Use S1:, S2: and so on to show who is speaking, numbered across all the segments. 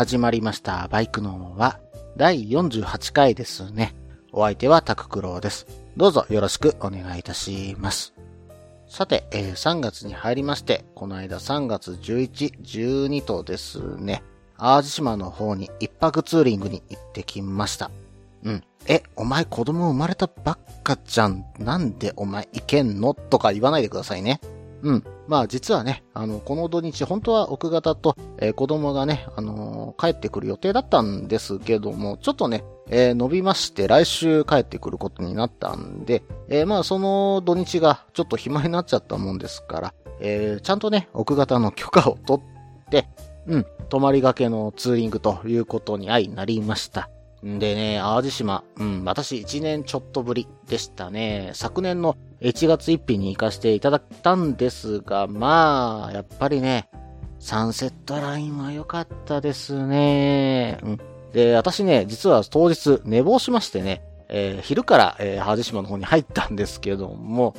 S1: 始まりました。バイクのは第48回ですね。お相手はタククロウです。どうぞよろしくお願いいたします。さて、えー3月に入りまして、この間3月11、12とですね、淡路島の方に一泊ツーリングに行ってきました。うん。え、お前子供生まれたばっかじゃん。なんでお前行けんの？とか言わないでくださいね。うん。まあ実はね、あの、この土日、本当は奥方と、えー子供がね、あのー帰ってくる予定だったんですけども、ちょっとね、えー伸びまして、来週帰ってくることになったんで、えまあその土日がちょっと暇になっちゃったもんですから、えちゃんとね、奥方の許可を取って、うん、泊まりがけのツーリングということに相なりました。でね、淡路島、うん、私1年ちょっとぶりでしたね。昨年の1月1日に行かせていただいたんですが、まあ、やっぱりね、サンセットラインは良かったですね。うん。で、私ね、実は当日寝坊しましてね、えー昼から、えー、淡路島の方に入ったんですけども、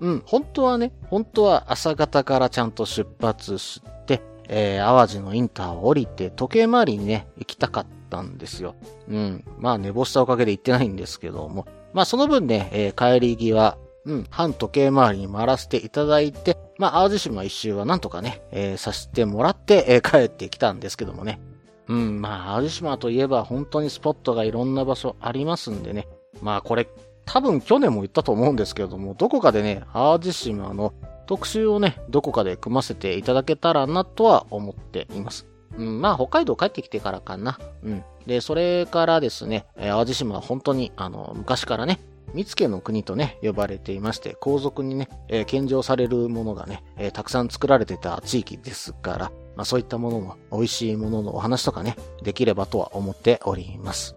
S1: うん、本当はね、本当は朝方からちゃんと出発して、えー淡路のインターを降りて、時計回りにね、行きたかったたんですよ。うん。まあ、寝坊したおかげで行ってないんですけども。まあ、その分ね、えー帰り際、うん、半時計回りに回らせていただいて、まあ、淡路島一周はなんとかね、えーさせてもらって、えー帰ってきたんですけどもね。うん、まあ、淡路島といえば本当にスポットがいろんな場所ありますんでね。まあ、これ、多分去年も言ったと思うんですけども、どこかでね、淡路島の特集をね、どこかで組ませていただけたらなとは思っています。うん、まあ、北海道帰ってきてからかな。うん。で、それからですね、淡路島は本当に、あの、昔からね、三つ家の国とね、呼ばれていまして、皇族にね、えー献上されるものがね、えーたくさん作られてた地域ですから、まあそういったものの、美味しいもののお話とかね、できればとは思っております。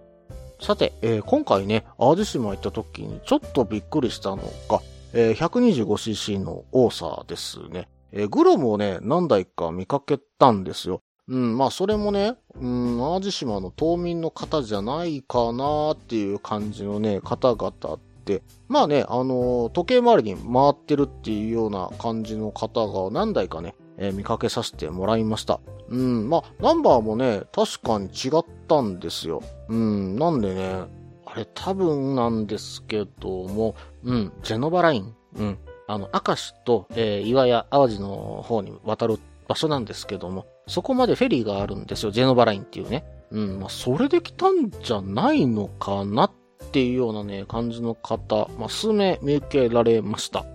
S1: さて、えー今回ね、淡路島行った時にちょっとびっくりしたのが、えー 125cc の多さですね。えグロムをね、何台か見かけたんですよ。うん、まあそれもね、うん、淡路島の島民の方じゃないかなっていう感じのね、方々って、まあね、あのー時計回りに回ってるっていうような感じの方が何台かね、えー見かけさせてもらいました。うん、まあ、ナンバーもね、確かに違ったんですよ。うん、なんでね、あれ多分なんですけども、うん、ジェノバライン、うん、あの、明石と、えー岩屋、淡路の方に渡る場所なんですけども、そこまでフェリーがあるんですよ、ジェノバラインっていうね。うん、まあ、それで来たんじゃないのかなっていうようなね、感じの方、まあ、数名見受けられました。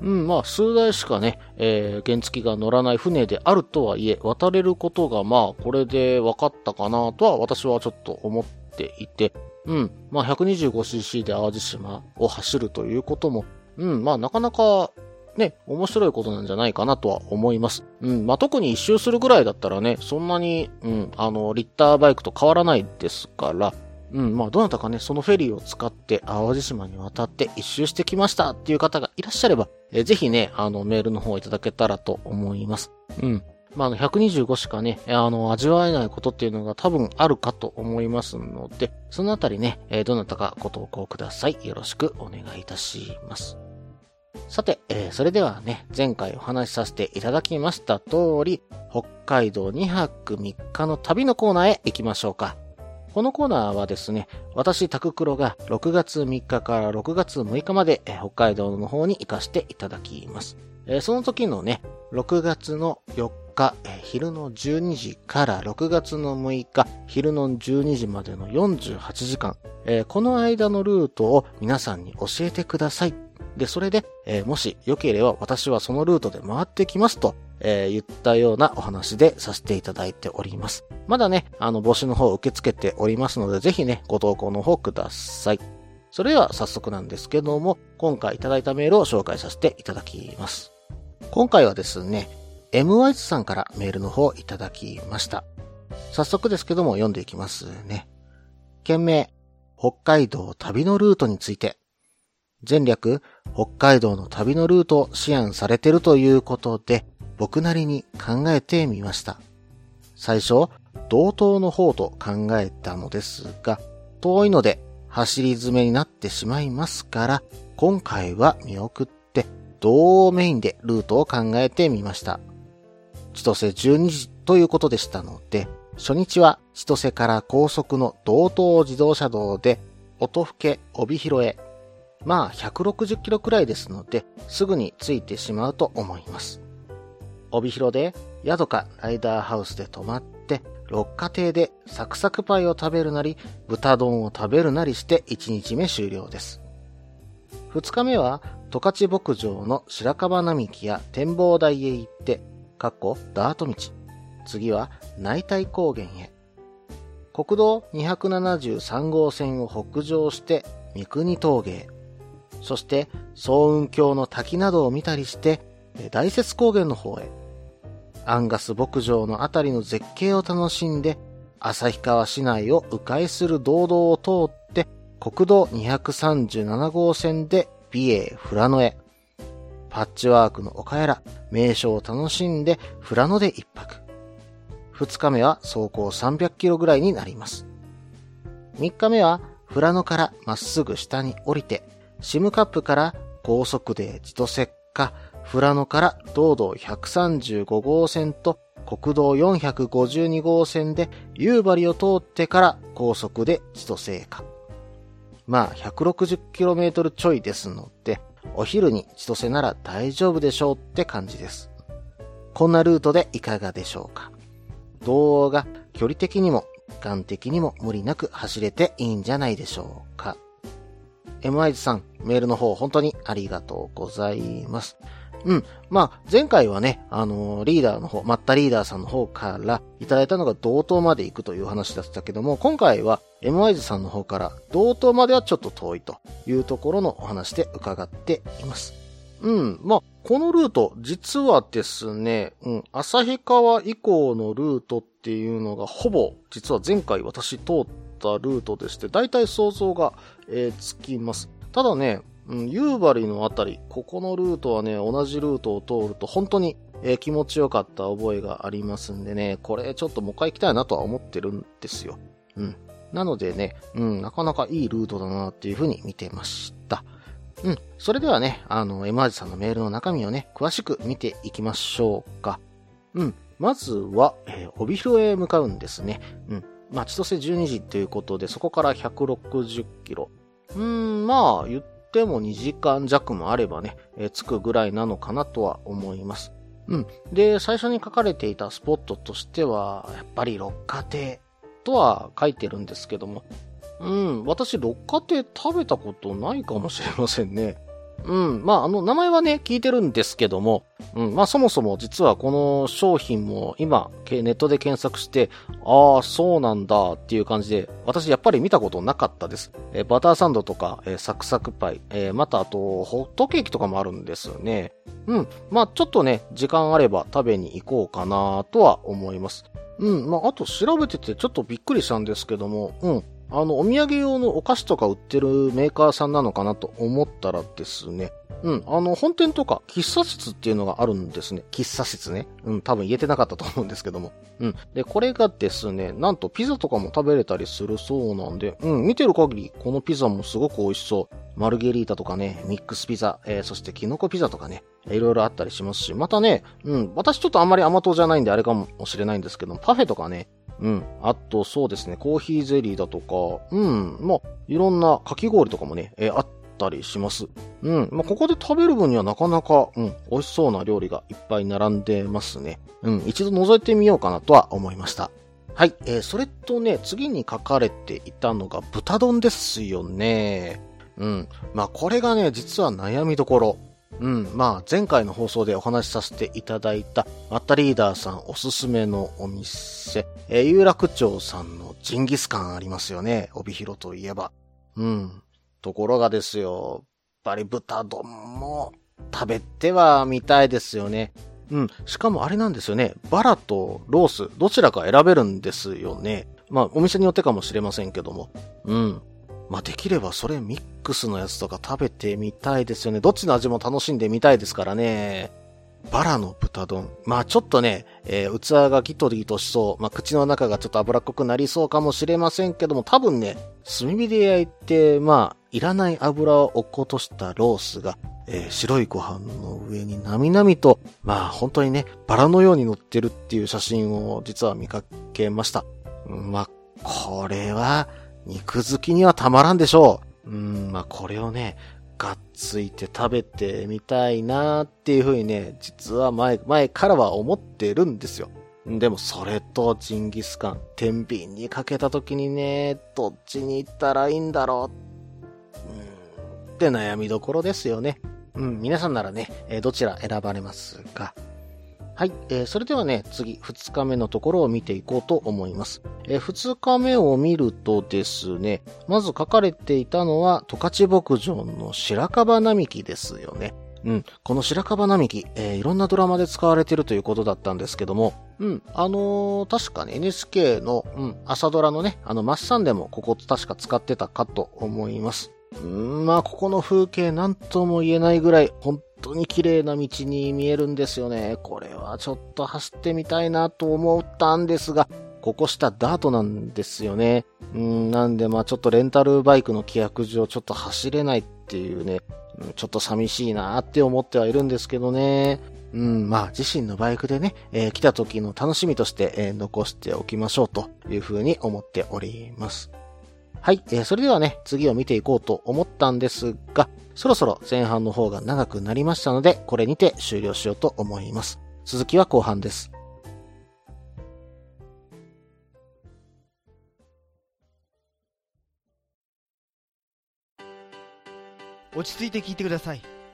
S1: うん、まあ、数台しかね、えー原付が乗らない船であるとはいえ、渡れることが、まあ、これで分かったかなとは、私はちょっと思っていて、うん、まあ、125cc で淡路島を走るということも、うん、まあ、なかなか、ね、面白いことなんじゃないかなとは思います。うん、まあ、特に一周するぐらいだったらね、そんなに、うん、あの、リッターバイクと変わらないですから、うん、まあ、どなたかね、そのフェリーを使って淡路島に渡って一周してきましたっていう方がいらっしゃれば、えーぜひね、あの、メールの方をいただけたらと思います。うん。まあ、あの、125しかね、あの、味わえないことっていうのが多分あるかと思いますので、そのあたりね、えーどなたかご投稿ください。よろしくお願いいたします。さて、えーそれではね、前回お話しさせていただきました通り、北海道2泊3日の旅のコーナーへ行きましょうか。このコーナーはですね、私、タククロが6月3日から6月6日まで、えー北海道の方に行かせていただきます。えーその時のね、6月の4日、えー昼の12時から6月の6日、昼の12時までの48時間、えーこの間のルートを皆さんに教えてください。で、それで、えーもしよければ私はそのルートで回ってきますと、えー言ったようなお話でさせていただいております。まだね、あの、募集の方を受け付けておりますので、ぜひね、ご投稿の方ください。それでは早速なんですけども、今回いただいたメールを紹介させていただきます。今回はですね、M ワイズさんからメールの方をいただきました。早速ですけども読んでいきますね。件名、北海道旅のルートについて。前略、北海道の旅のルートを思案されてるということで、僕なりに考えてみました。最初、道東の方と考えたのですが、遠いので走り詰めになってしまいますから、今回は見送って、道をメインでルートを考えてみました。千歳12時ということでしたので、初日は千歳から高速の道東自動車道で、音更帯広へ。まあ160キロくらいですので、すぐに着いてしまうと思います。帯広で宿かライダーハウスで泊まって、六花亭でサクサクパイを食べるなり、豚丼を食べるなりして1日目終了です。2日目は十勝牧場の白樺並木や展望台へ行って、かっこダート道。次は内体高原へ。国道273号線を北上して三国峠へ。そして総雲峡の滝などを見たりして、大雪高原の方へ。アンガス牧場のあたりの絶景を楽しんで、旭川市内を迂回する道道を通って、国道237号線で美瑛富良野へ。パッチワークの岡やら、名所を楽しんで富良野で一泊。二日目は走行300キロぐらいになります。三日目は富良野からまっすぐ下に降りて、シムカップから高速で自動石化、富良野から道道135号線と国道452号線で夕張を通ってから高速で千歳か。まあ 160km ちょいですので、お昼に千歳なら大丈夫でしょうって感じです。こんなルートでいかがでしょうか？動画、距離的にも、時間的にも無理なく走れていいんじゃないでしょうか。M i ズさん、メールの方本当にありがとうございます。うん。まあ、前回はね、あのー、リーダーの方、マッタリーダーさんの方からいただいたのが同等まで行くという話だったけども、今回は m i ズさんの方から同等まではちょっと遠いというところのお話で伺っています。うん。まあ、このルート、実はですね、うん、旭川以降のルートっていうのが、ほぼ、実は前回私通ったルートでして、大体想像が、えー、つきます。ただね、うん、夕張のあたり、ここのルートはね、同じルートを通ると本当に、えー、気持ちよかった覚えがありますんでね、これちょっともう一回行きたいなとは思ってるんですよ。うん。なのでね、うん、なかなかいいルートだなっていうふうに見てました。うん。それではね、あの、M アジさんのメールの中身をね、詳しく見ていきましょうか。うん。まずは、えー、帯広へ向かうんですね。うん。まあ、千歳12時ということで、そこから160キロ。うん、まあ、言っても2時間弱もあればね、えー、着くぐらいなのかなとは思います。うん。で、最初に書かれていたスポットとしては、やっぱり六花亭とは書いてるんですけども、うん、私、六花亭食べたことないかもしれませんね。うん。まあ、あの、名前はね、聞いてるんですけども、うん。まあ、そもそも実はこの商品も今、ネットで検索して、ああ、そうなんだっていう感じで、私やっぱり見たことなかったです。え、バターサンドとか、え、サクサクパイ、え、またあと、ホットケーキとかもあるんですよね。うん。まあ、ちょっとね、時間あれば食べに行こうかなとは思います。うん。まあ、あと調べててちょっとびっくりしたんですけども、うん。あの、お土産用のお菓子とか売ってるメーカーさんなのかなと思ったらですね、うん、あの、本店とか、喫茶室っていうのがあるんですね。喫茶室ね。うん、多分言えてなかったと思うんですけども。うん。で、これがですね、なんとピザとかも食べれたりするそうなんで、うん、見てる限り、このピザもすごく美味しそう。マルゲリータとかね、ミックスピザ、えー、そしてキノコピザとかね、いろいろあったりしますし、またね、うん、私ちょっとあんまり甘党じゃないんであれかもしれないんですけど、パフェとかね、うん。あと、そうですね、コーヒーゼリーだとか、うん。まあ、いろんなかき氷とかもね、えー、あったりします。うん。まあ、ここで食べる分にはなかなか、うん、美味しそうな料理がいっぱい並んでますね。うん。一度覗いてみようかなとは思いました。はい。えー、それとね、次に書かれていたのが豚丼ですよね。うん。まあ、これがね、実は悩みどころ。うん、まあ、前回の放送でお話しさせていただいた、マッタリーダーさんおすすめのお店、えー、有楽町さんのジンギスカンありますよね。帯広といえば。うん。ところがですよ、やっぱり豚丼も食べてはみたいですよね。うん。しかもあれなんですよね。バラとロース、どちらか選べるんですよね。まあ、お店によってかもしれませんけども。うん。まあ、できればそれミックスのやつとか食べてみたいですよね。どっちの味も楽しんでみたいですからね。バラの豚丼。まあちょっとね、えー、器がギトリとしそう。まあ口の中がちょっと脂っこくなりそうかもしれませんけども、多分ね、炭火で焼いて、まあ、いらない油を落っことしたロースが、えー、白いご飯の上になみなみと、まあ本当にね、バラのように乗ってるっていう写真を実は見かけました。まあ、これは、肉好きにはたまらんでしょう。うん、まあこれをね、がっついて食べてみたいなっていうふうにね、実は前、前からは思ってるんですよ。でもそれとジンギスカン、天秤にかけた時にね、どっちに行ったらいいんだろう。うん、って悩みどころですよね。うん、皆さんならね、えどちら選ばれますか？はい、えー、それではね、次、2日目のところを見ていこうと思います。えー、2日目を見るとですね、まず書かれていたのは、十勝牧場の白樺並木ですよね。うん。この白樺並木、えー、いろんなドラマで使われてるということだったんですけども、うん。あのー、確かね、NHK の、うん、朝ドラのね、あの、マッサンでもここ確か使ってたかと思います。うん、まあ、ここの風景なんとも言えないぐらい、本当に綺麗な道に見えるんですよね。これはちょっと走ってみたいなと思ったんですが、ここ下ダートなんですよね。うん、なんでまあちょっとレンタルバイクの規約上ちょっと走れないっていうね、ちょっと寂しいなって思ってはいるんですけどね。うん、まあ自身のバイクでね、えー、来た時の楽しみとして、えー、残しておきましょうというふうに思っております。はい、えー、それではね、次を見ていこうと思ったんですが、そろそろ前半の方が長くなりましたので、これにて終了しようと思います。続きは後半です。
S2: 落ち着いて聞いてください。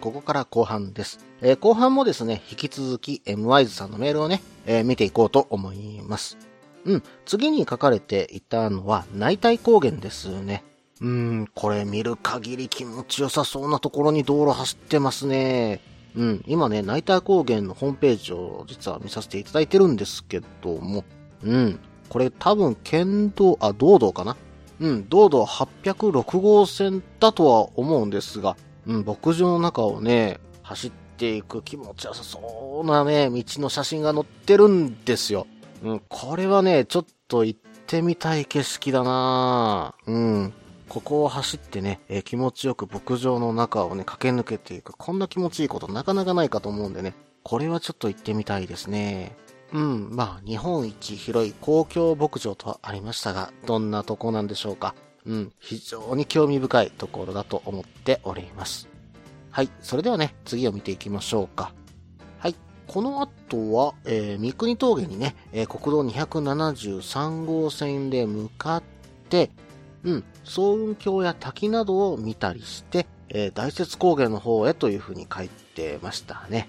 S1: ここから後半です。えー、後半もですね、引き続き M ワイズさんのメールをね、えー、見ていこうと思います。うん、次に書かれていたのは内体高原ですね。うーん、これ見る限り気持ちよさそうなところに道路走ってますね。うん、今ね、内体高原のホームページを実は見させていただいてるんですけども、うん、これ多分県道、あ、道道かなうん、道道806号線だとは思うんですが、うん、牧場の中をね、走っていく気持ちよさそうなね、道の写真が載ってるんですよ。うん、これはね、ちょっと行ってみたい景色だなうん。ここを走ってね、えー、気持ちよく牧場の中をね、駆け抜けていく。こんな気持ちいいことなかなかないかと思うんでね、これはちょっと行ってみたいですね。うん、まあ、日本一広い公共牧場とはありましたが、どんなとこなんでしょうか。うん、非常に興味深いところだと思っております。はい、それではね、次を見ていきましょうか。はい、この後は、えー、三国峠にね、えー、国道273号線で向かって、うん、総雲峡や滝などを見たりして、えー、大雪高原の方へという風に書いてましたね。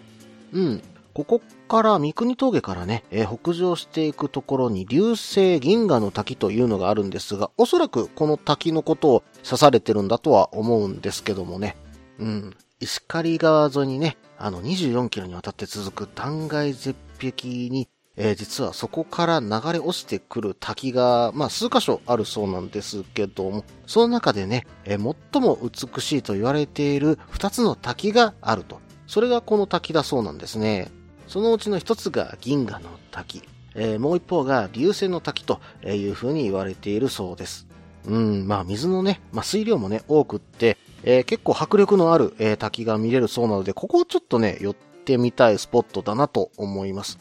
S1: うん、ここから三国峠からね、えー、北上していくところに流星銀河の滝というのがあるんですが、おそらくこの滝のことを指されてるんだとは思うんですけどもね。うん。石狩川沿いにね、あの24キロにわたって続く断崖絶壁に、えー、実はそこから流れ落ちてくる滝が、まあ数箇所あるそうなんですけども、その中でね、えー、最も美しいと言われている二つの滝があると。それがこの滝だそうなんですね。そのうちの一つが銀河の滝、えー、もう一方が流星の滝という風に言われているそうです。うん、まあ水のね、まあ水量もね、多くって、えー、結構迫力のある、えー、滝が見れるそうなので、ここをちょっとね、寄ってみたいスポットだなと思います。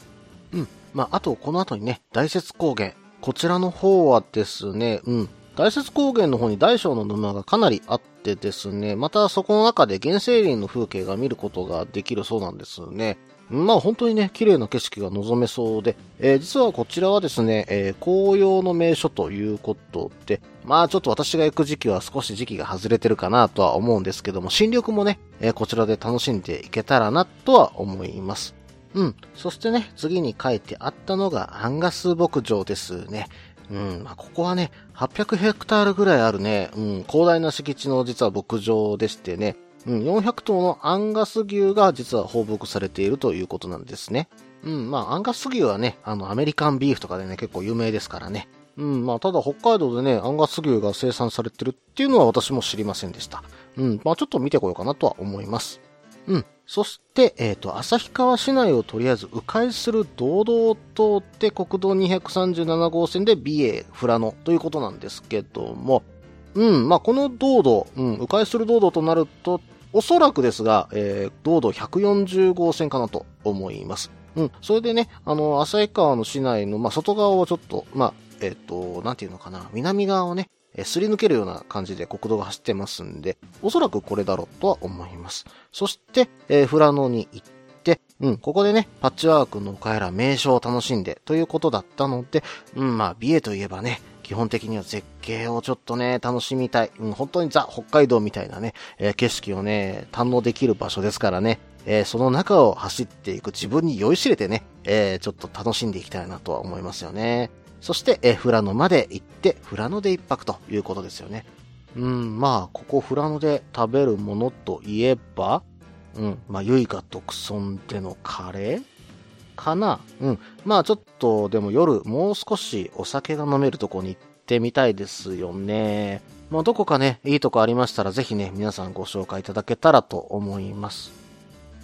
S1: うん。まあ、あと、この後にね、大雪高原。こちらの方はですね、うん。大雪高原の方に大小の沼がかなりあってですね、またそこの中で原生林の風景が見ることができるそうなんですね。まあ本当にね、綺麗な景色が望めそうで、えー実はこちらはですね、えー紅葉の名所ということで、まあちょっと私が行く時期は少し時期が外れてるかなとは思うんですけども、新緑もね、えーこちらで楽しんでいけたらなとは思います。うん。そしてね、次に書いてあったのがアンガス牧場ですね。うん。まあ、ここはね、800ヘクタールぐらいあるね、うん、広大な敷地の実は牧場でしてね、うん、400頭のアンガス牛が実は放牧されているということなんですね。うん、まあ、アンガス牛はね、あの、アメリカンビーフとかでね、結構有名ですからね。うん、まあ、ただ北海道でね、アンガス牛が生産されてるっていうのは私も知りませんでした。うん、まあ、ちょっと見てこようかなとは思います。うん。そして、えっ、と、旭川市内をとりあえず迂回する道道を通って国道237号線で美瑛富良野ということなんですけども、うん、まあ、この道道、うん、迂回する道道となると、おそらくですが、えー、道道140号線かなと思います。うん、それでね、あの、旭川の市内の、まあ、外側をちょっと、まあ、えっ、と、なんていうのかな、南側をね、えーすり抜けるような感じで国道が走ってますんで、おそらくこれだろうとは思います。そして、えー、富良野に行って、うん、ここでね、パッチワークの帰ら名所を楽しんでということだったので、うん、まあ、美瑛といえばね、基本的には絶景をちょっとね、楽しみたい。うん、本当にザ・北海道みたいなね、えー景色をね、堪能できる場所ですからね、えーその中を走っていく自分に酔いしれてね、えーちょっと楽しんでいきたいなとは思いますよね。そして、えー富良野まで行って、富良野で一泊ということですよね。うん、まあ、ここ富良野で食べるものといえば、うん、まあ、ゆいが独尊でのカレー？かな？うん。まあ、ちょっと、でも夜、もう少しお酒が飲めるとこに行ってみたいですよね。まあ、どこかね、いいとこありましたら、ぜひね、皆さんご紹介いただけたらと思います。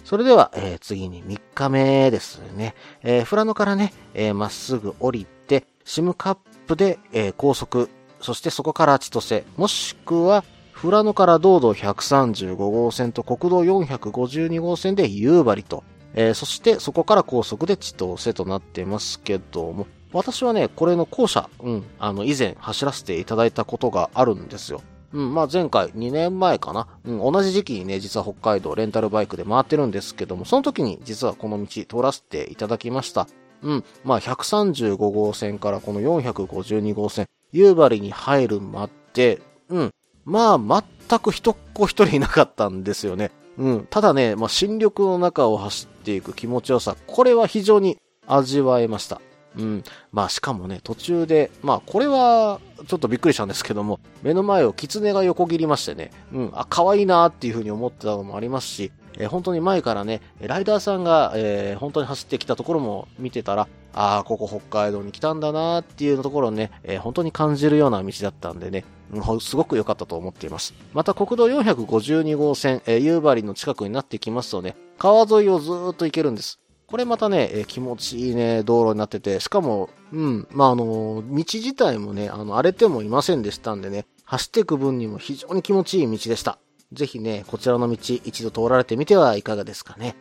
S1: それでは、えー次に3日目ですね。えー、富良野からね、えーまっすぐ降りて、シムカップで、えー高速、そしてそこから千歳、もしくは、富良野から道道135号線と国道452号線で夕張と、えーそしてそこから高速で千歳となってますけども、私はね、これの校舎、うん、あの、以前走らせていただいたことがあるんですよ。うん、まあ前回、2年前かな。うん、同じ時期にね、実は北海道レンタルバイクで回ってるんですけども、その時に実はこの道通らせていただきました。うん、まあ135号線からこの452号線、夕張に入るまで、うん、まあ全く一っ子一人いなかったんですよね。うん、ただね、まあ新緑の中を走っていく気持ちよさ、これは非常に味わえました。うん。まあしかもね、途中で、まあこれはちょっとびっくりしたんですけども、目の前を狐が横切りましてね、うん、あ、可愛いなっていう風に思ってたのもありますし、えー本当に前からね、ライダーさんが、えー本当に走ってきたところも見てたら、ああ、ここ北海道に来たんだなっていうところをね、えー本当に感じるような道だったんでね、うんすごく良かったと思っています。また国道452号線、えー夕張の近くになってきますとね、川沿いをずーっと行けるんです。これまたね、え気持ちいいね、道路になってて、しかも、うん、まあ、あの道自体もね、あの、荒れてもいませんでしたんでね、走っていく分にも非常に気持ちいい道でした。ぜひね、こちらの道、一度通られてみてはいかがですかね。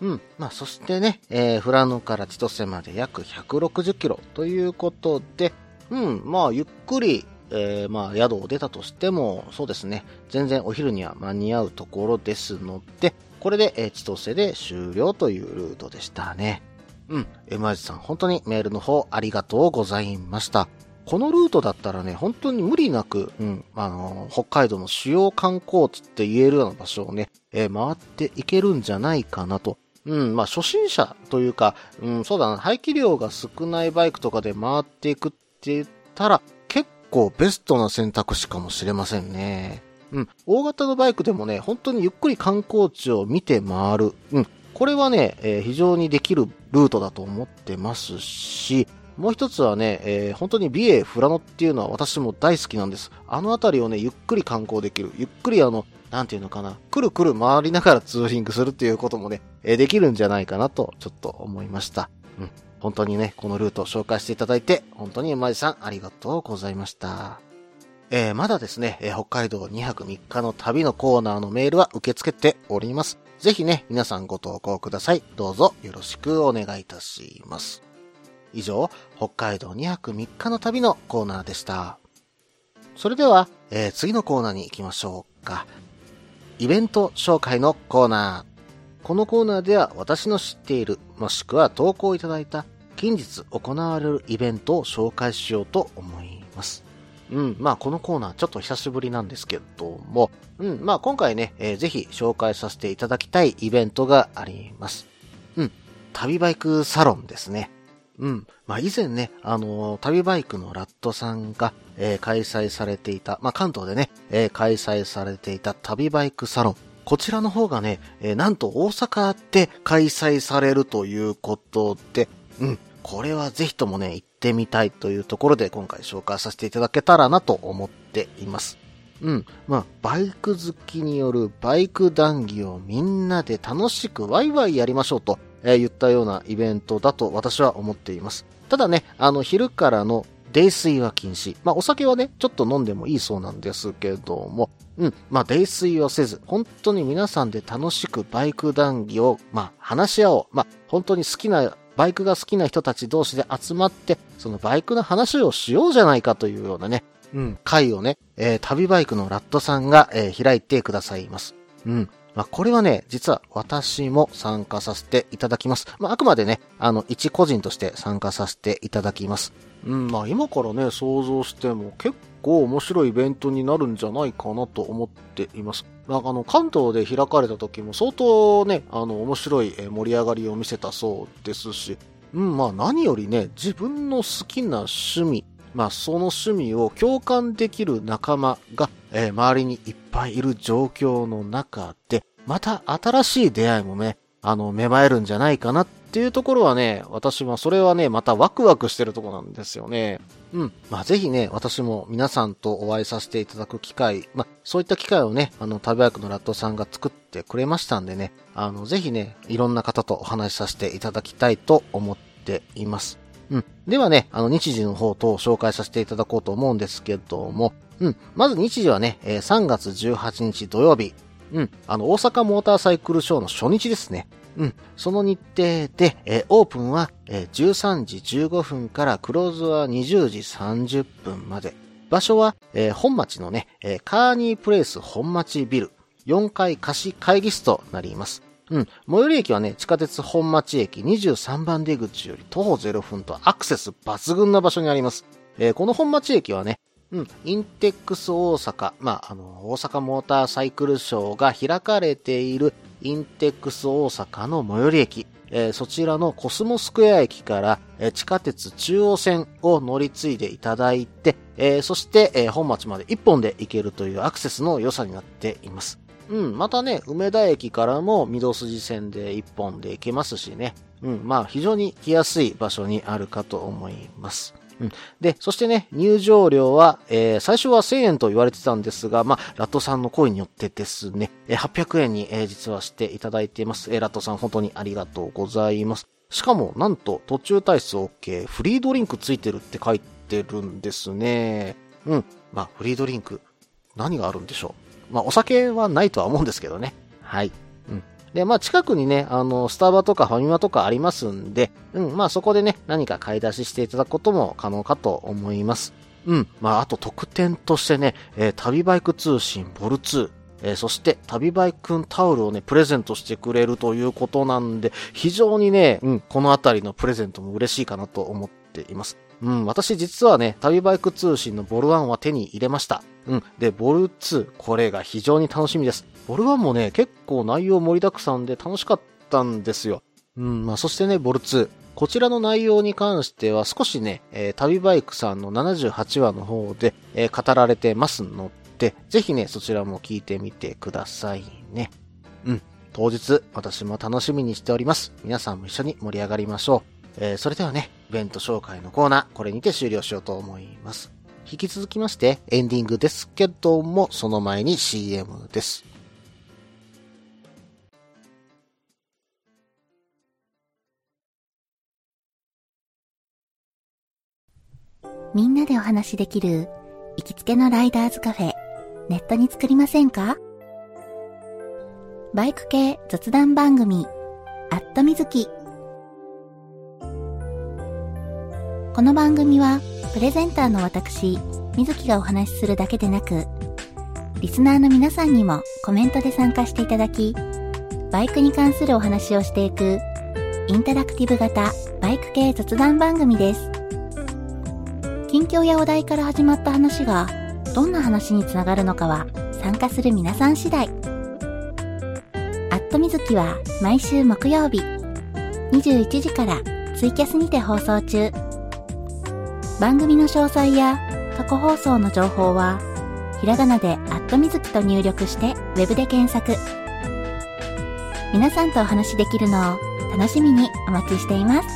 S1: うん。まあ、そしてね、えー、富良野から千歳まで約160キロということで、うん、まあ、ゆっくり、えー、まあ、宿を出たとしても、そうですね、全然お昼には間に合うところですので、これで、えー、千歳で終了というルートでしたね。うん。M ジさん、本当にメールの方ありがとうございました。このルートだったらね、本当に無理なく、うん、あの、北海道の主要観光地って言えるような場所をね、えー回っていけるんじゃないかなと。うん、まあ初心者というか、うん、そうだな、排気量が少ないバイクとかで回っていくって言ったら、結構ベストな選択肢かもしれませんね。うん、大型のバイクでもね、本当にゆっくり観光地を見て回る。うん、これはね、えー非常にできるルートだと思ってますし、もう一つはね、えー本当に美瑛富良野っていうのは私も大好きなんです。あの辺りをね、ゆっくり観光できる。ゆっくりあの、なんていうのかな、くるくる回りながらツーリングするっていうこともね、えーできるんじゃないかなと、ちょっと思いました。うん。本当にね、このルートを紹介していただいて、本当にマジさんありがとうございました。えーまだですね、え北海道2泊3日の旅のコーナーのメールは受け付けております。ぜひね、皆さんご投稿ください。どうぞよろしくお願いいたします。以上、北海道2泊3日の旅のコーナーでした。それでは、えー次のコーナーに行きましょうか。イベント紹介のコーナー。このコーナーでは私の知っている、もしくは投稿いただいた近日行われるイベントを紹介しようと思います。うん、まあこのコーナーちょっと久しぶりなんですけども、うん、まあ今回ね、えーぜひ紹介させていただきたいイベントがあります。うん、旅バイクサロンですね。うん。まあ、以前ね、あのー旅バイクのラットさんが、えー開催されていた、まあ、関東でね、えー開催されていた旅バイクサロン。こちらの方がね、えーなんと大阪で開催されるということで、うん。これはぜひともね、行ってみたいというところで今回紹介させていただけたらなと思っています。うん。まあ、バイク好きによるバイク談義をみんなで楽しくワイワイやりましょうと、えー言ったようなイベントだと私は思っています。ただね、あの、昼からの泥酔は禁止。まあ、お酒はね、ちょっと飲んでもいいそうなんですけども、うん、まあ、泥酔をせず、本当に皆さんで楽しくバイク談義を、まあ、話し合おう。まあ、本当に好きな、バイクが好きな人たち同士で集まって、そのバイクの話をしようじゃないかというようなね、うん、会をね、えー旅バイクのラットさんが、えー開いてくださいます。うん。まあ、これはね、実は私も参加させていただきます。まあ、あくまでね、あの、一個人として参加させていただきます。うん、まあ、今からね、想像しても結構面白いイベントになるんじゃないかなと思っています。まあ、あの、関東で開かれた時も相当ね、あの、面白い盛り上がりを見せたそうですし、うん、まあ何よりね、自分の好きな趣味、まあその趣味を共感できる仲間が、えー周りにいっぱいいる状況の中で、また新しい出会いもね、あの、芽生えるんじゃないかなっていうところはね、私はそれはね、またワクワクしてるとこなんですよね。うん。まあぜひね、私も皆さんとお会いさせていただく機会、まあそういった機会をね、あの、旅バイクのラットさんが作ってくれましたんでね、あの、ぜひね、いろんな方とお話しさせていただきたいと思っています。うん。ではね、あの、日時の方と紹介させていただこうと思うんですけども、うん。まず日時はね、えー3月18日土曜日。うん。あの、大阪モーターサイクルショーの初日ですね。うん。その日程で、えーオープンは、えー13時15分からクローズは20時30分まで。場所は、えー本町のね、えーカーニープレイス本町ビル4階貸し会議室となります。うん。最寄り駅はね、地下鉄本町駅23番出口より徒歩0分とアクセス抜群な場所にあります。えーこの本町駅はね、うん、インテックス大阪、まあ、あの、大阪モーターサイクルショーが開かれているインテックス大阪の最寄り駅、えーそちらのコスモスクエア駅から、えー地下鉄中央線を乗り継いでいただいて、えーそして、え本町まで一本で行けるというアクセスの良さになっています。うん、またね、梅田駅からも御堂筋線で一本で行けますしね。うん、まあ非常に来やすい場所にあるかと思います。うん。で、そしてね、入場料は、えー最初は1000円と言われてたんですが、まあ、ラットさんの声によってですね、え800円に、えー実はしていただいています。えーラットさん本当にありがとうございます。しかも、なんと、途中退出 OK、フリードリンクついてるって書いてるんですね。うん。まあ、フリードリンク、何があるんでしょう？まあ、お酒はないとは思うんですけどね。はい。うん。で、まあ、近くにね、あの、スタバとかファミマとかありますんで、うん、まあ、そこでね、何か買い出ししていただくことも可能かと思います。うん。まあ、あと特典としてね、えー旅バイク通信ボル2、えーそして、旅バイクタオルをね、プレゼントしてくれるということなんで、非常にね、うん、このあたりのプレゼントも嬉しいかなと思っています。うん、私実はね、旅バイク通信のボル1は手に入れました。うん。で、ボル2、これが非常に楽しみです。ボル1もね、結構内容盛りだくさんで楽しかったんですよ。うん、まあ、そしてね、ボル2。こちらの内容に関しては少しね、えー旅バイクさんの78話の方で、えー語られてますので、ぜひね、そちらも聞いてみてくださいね。うん。当日、私も楽しみにしております。皆さんも一緒に盛り上がりましょう。えーそれではね、イベント紹介のコーナー、これにて終了しようと思います。引き続きまして、エンディングですけども、その前に CM です。
S3: みんなでお話しできる行きつけのライダーズカフェ、ネットに作りませんか？バイク系雑談番組、アットみずき。この番組は、プレゼンターの私、水木がお話しするだけでなく、リスナーの皆さんにもコメントで参加していただき、バイクに関するお話をしていく、インタラクティブ型バイク系雑談番組です。近況やお題から始まった話が、どんな話につながるのかは、参加する皆さん次第。アットみずきは毎週木曜日、21時からツイキャスにて放送中。番組の詳細や過去放送の情報は、ひらがなでアットみずきと入力してウェブで検索。皆さんとお話しできるのを楽しみにお待ちしています。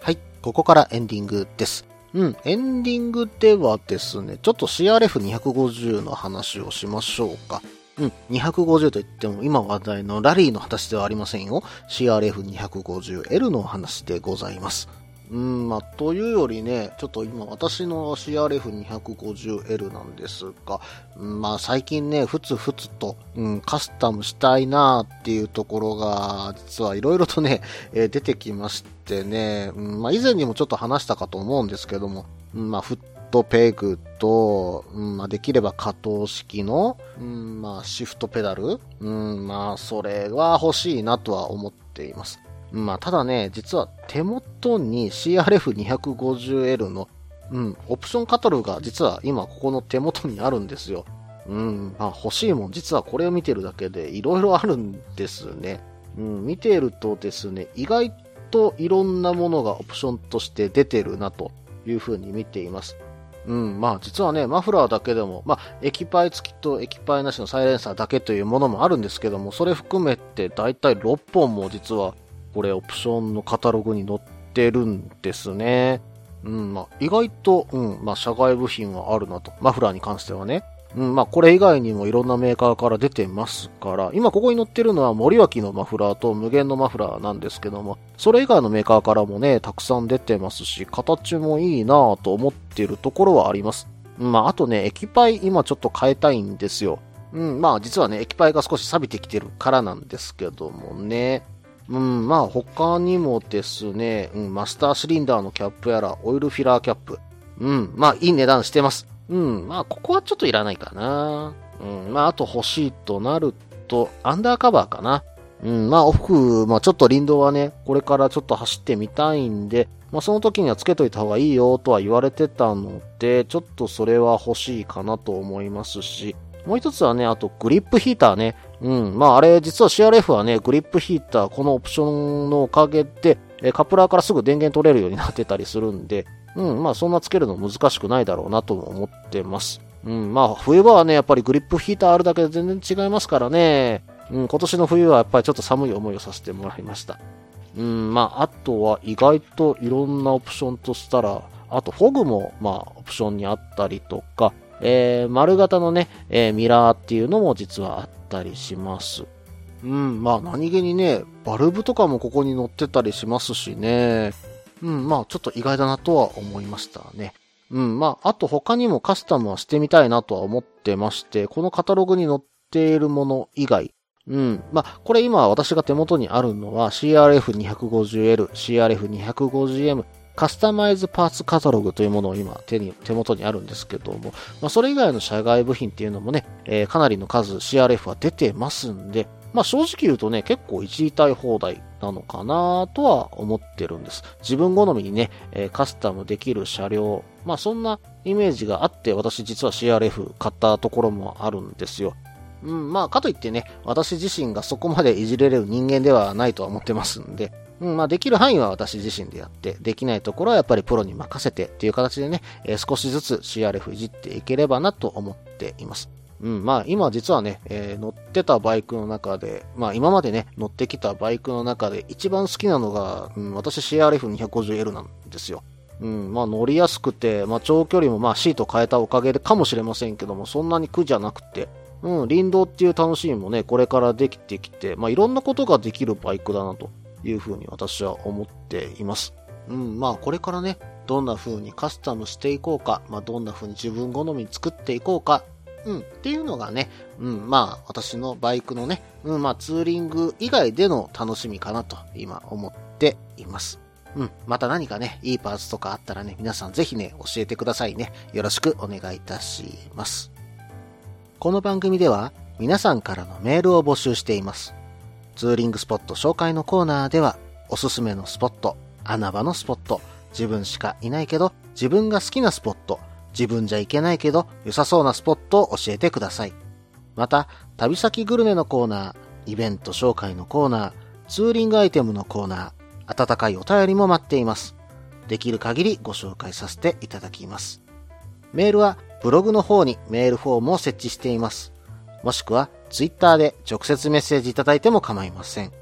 S1: はい、ここからエンディングです。うん、エンディングではですね、ちょっと CRF250 の話をしましょうか。うん、250といっても今話題のラリーの話ではありませんよ。CRF250L の話でございます。うん、まあ、というよりね、ちょっと今私の CRF250L なんですが、うんまあ最近ね、ふつふつと、うん、カスタムしたいなっていうところが、実はいろいろとね、えー出てきましてね、うんまあ以前にもちょっと話したかと思うんですけども、うんまあフットペグと、うんまあできれば可動式の、うんまあシフトペダル、うんまあそれは欲しいなとは思っています。まあ、ただね、実は手元に CRF250L の、うん、オプションカタログが実は今ここの手元にあるんですよ。うん、まあ欲しいもん、実はこれを見てるだけでいろいろあるんですね。うん、見てるとですね、意外といろんなものがオプションとして出てるなというふうに見ています。うん、まあ実はね、マフラーだけでも、まあ液パイ付きと液パイなしのサイレンサーだけというものもあるんですけども、それ含めてだいたい6本も実はこれオプションのカタログに載ってるんですね。うん、まあ意外と、うん、まあ社外部品はあるなと。マフラーに関してはね。うん、まあこれ以外にもいろんなメーカーから出てますから、今ここに載ってるのは森脇のマフラーと無限のマフラーなんですけども、それ以外のメーカーからもね、たくさん出てますし、形もいいなぁと思ってるところはあります。まああとね、液パイ今ちょっと変えたいんですよ。うん、まあ実はね、液パイが少し錆びてきてるからなんですけどもね。うん、まあ他にもですね、うん、マスターシリンダーのキャップやら、オイルフィラーキャップ。うん、まあいい値段してます。うん、まあここはちょっといらないかな。うん、まああと欲しいとなると、アンダーカバーかな。うん、まあオフ、まあちょっと林道はね、これからちょっと走ってみたいんで、まあその時にはつけといた方がいいよとは言われてたので、ちょっとそれは欲しいかなと思いますし、もう一つはね、あとグリップヒーターね。うん。まああれ、実は CRF はね、グリップヒーター、このオプションのおかげで、えーカプラーからすぐ電源取れるようになってたりするんで、うん。まあそんなつけるの難しくないだろうなとも思ってます。うん。まあ冬場はね、やっぱりグリップヒーターあるだけで全然違いますからね。うん。今年の冬はやっぱりちょっと寒い思いをさせてもらいました。うん。まああとは意外といろんなオプションとしたら、あとフォグもまあオプションにあったりとか、えー、丸型のね、えーミラーっていうのも実はあったりします。うん、まあ何気にね、バルブとかもここに載ってたりしますしね。うん、まあちょっと意外だなとは思いましたね。うん、まああと他にもカスタムはしてみたいなとは思ってまして、このカタログに載っているもの以外、うん。まあ、これ今私が手元にあるのは CRF250L、CRF250M、カスタマイズパーツカタログというものを今手に、手元にあるんですけども、まあ、それ以外の社外部品っていうのもね、えーかなりの数 CRF は出てますんで、まあ正直言うとね、結構一時体放題なのかなとは思ってるんです。自分好みにね、えーカスタムできる車両、まあそんなイメージがあって、私実は CRF 買ったところもあるんですよ。うん、まあ、かといってね、私自身がそこまでいじれれる人間ではないとは思ってますんで、うん、まあ、できる範囲は私自身でやって、できないところはやっぱりプロに任せてっていう形でね、えー少しずつ CRF いじっていければなと思っています。うん、まあ、今実はね、えー乗ってたバイクの中で、まあ、今までね、乗ってきたバイクの中で一番好きなのが、うん、私 CRF250L なんですよ。うん、まあ乗りやすくて、まあ長距離もまあシート変えたおかげでかもしれませんけども、そんなに苦じゃなくて、うん、林道っていう楽しみもね、これからできてきて、まあいろんなことができるバイクだなというふうに私は思っています。うん、まあこれからね、どんな風にカスタムしていこうか、まあ、どんな風に自分好み作っていこうか、うん、っていうのがね、うん、まあ、私のバイクのね、うん、まあ、ツーリング以外での楽しみかなと、今思っています。うん、また何かね、いいパーツとかあったらね、皆さんぜひね、教えてくださいね。よろしくお願いいたします。この番組では、皆さんからのメールを募集しています。ツーリングスポット紹介のコーナーでは、おすすめのスポット、穴場のスポット、自分しかいないけど、自分が好きなスポット、自分じゃ行けないけど、良さそうなスポットを教えてください。また、旅先グルメのコーナー、イベント紹介のコーナー、ツーリングアイテムのコーナー、温かいお便りも待っています。できる限りご紹介させていただきます。メールはブログの方にメールフォームを設置しています。もしくはツイッターで直接メッセージいただいても構いません。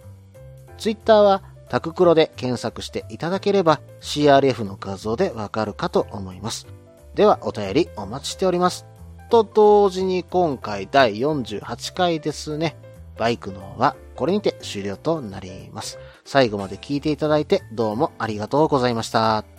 S1: ツイッターはタククロで検索していただければ CRF の画像でわかるかと思います。ではお便りお待ちしております。と同時に今回第48回ですね。バイクのはこれにて終了となります。最後まで聞いていただいてどうもありがとうございました。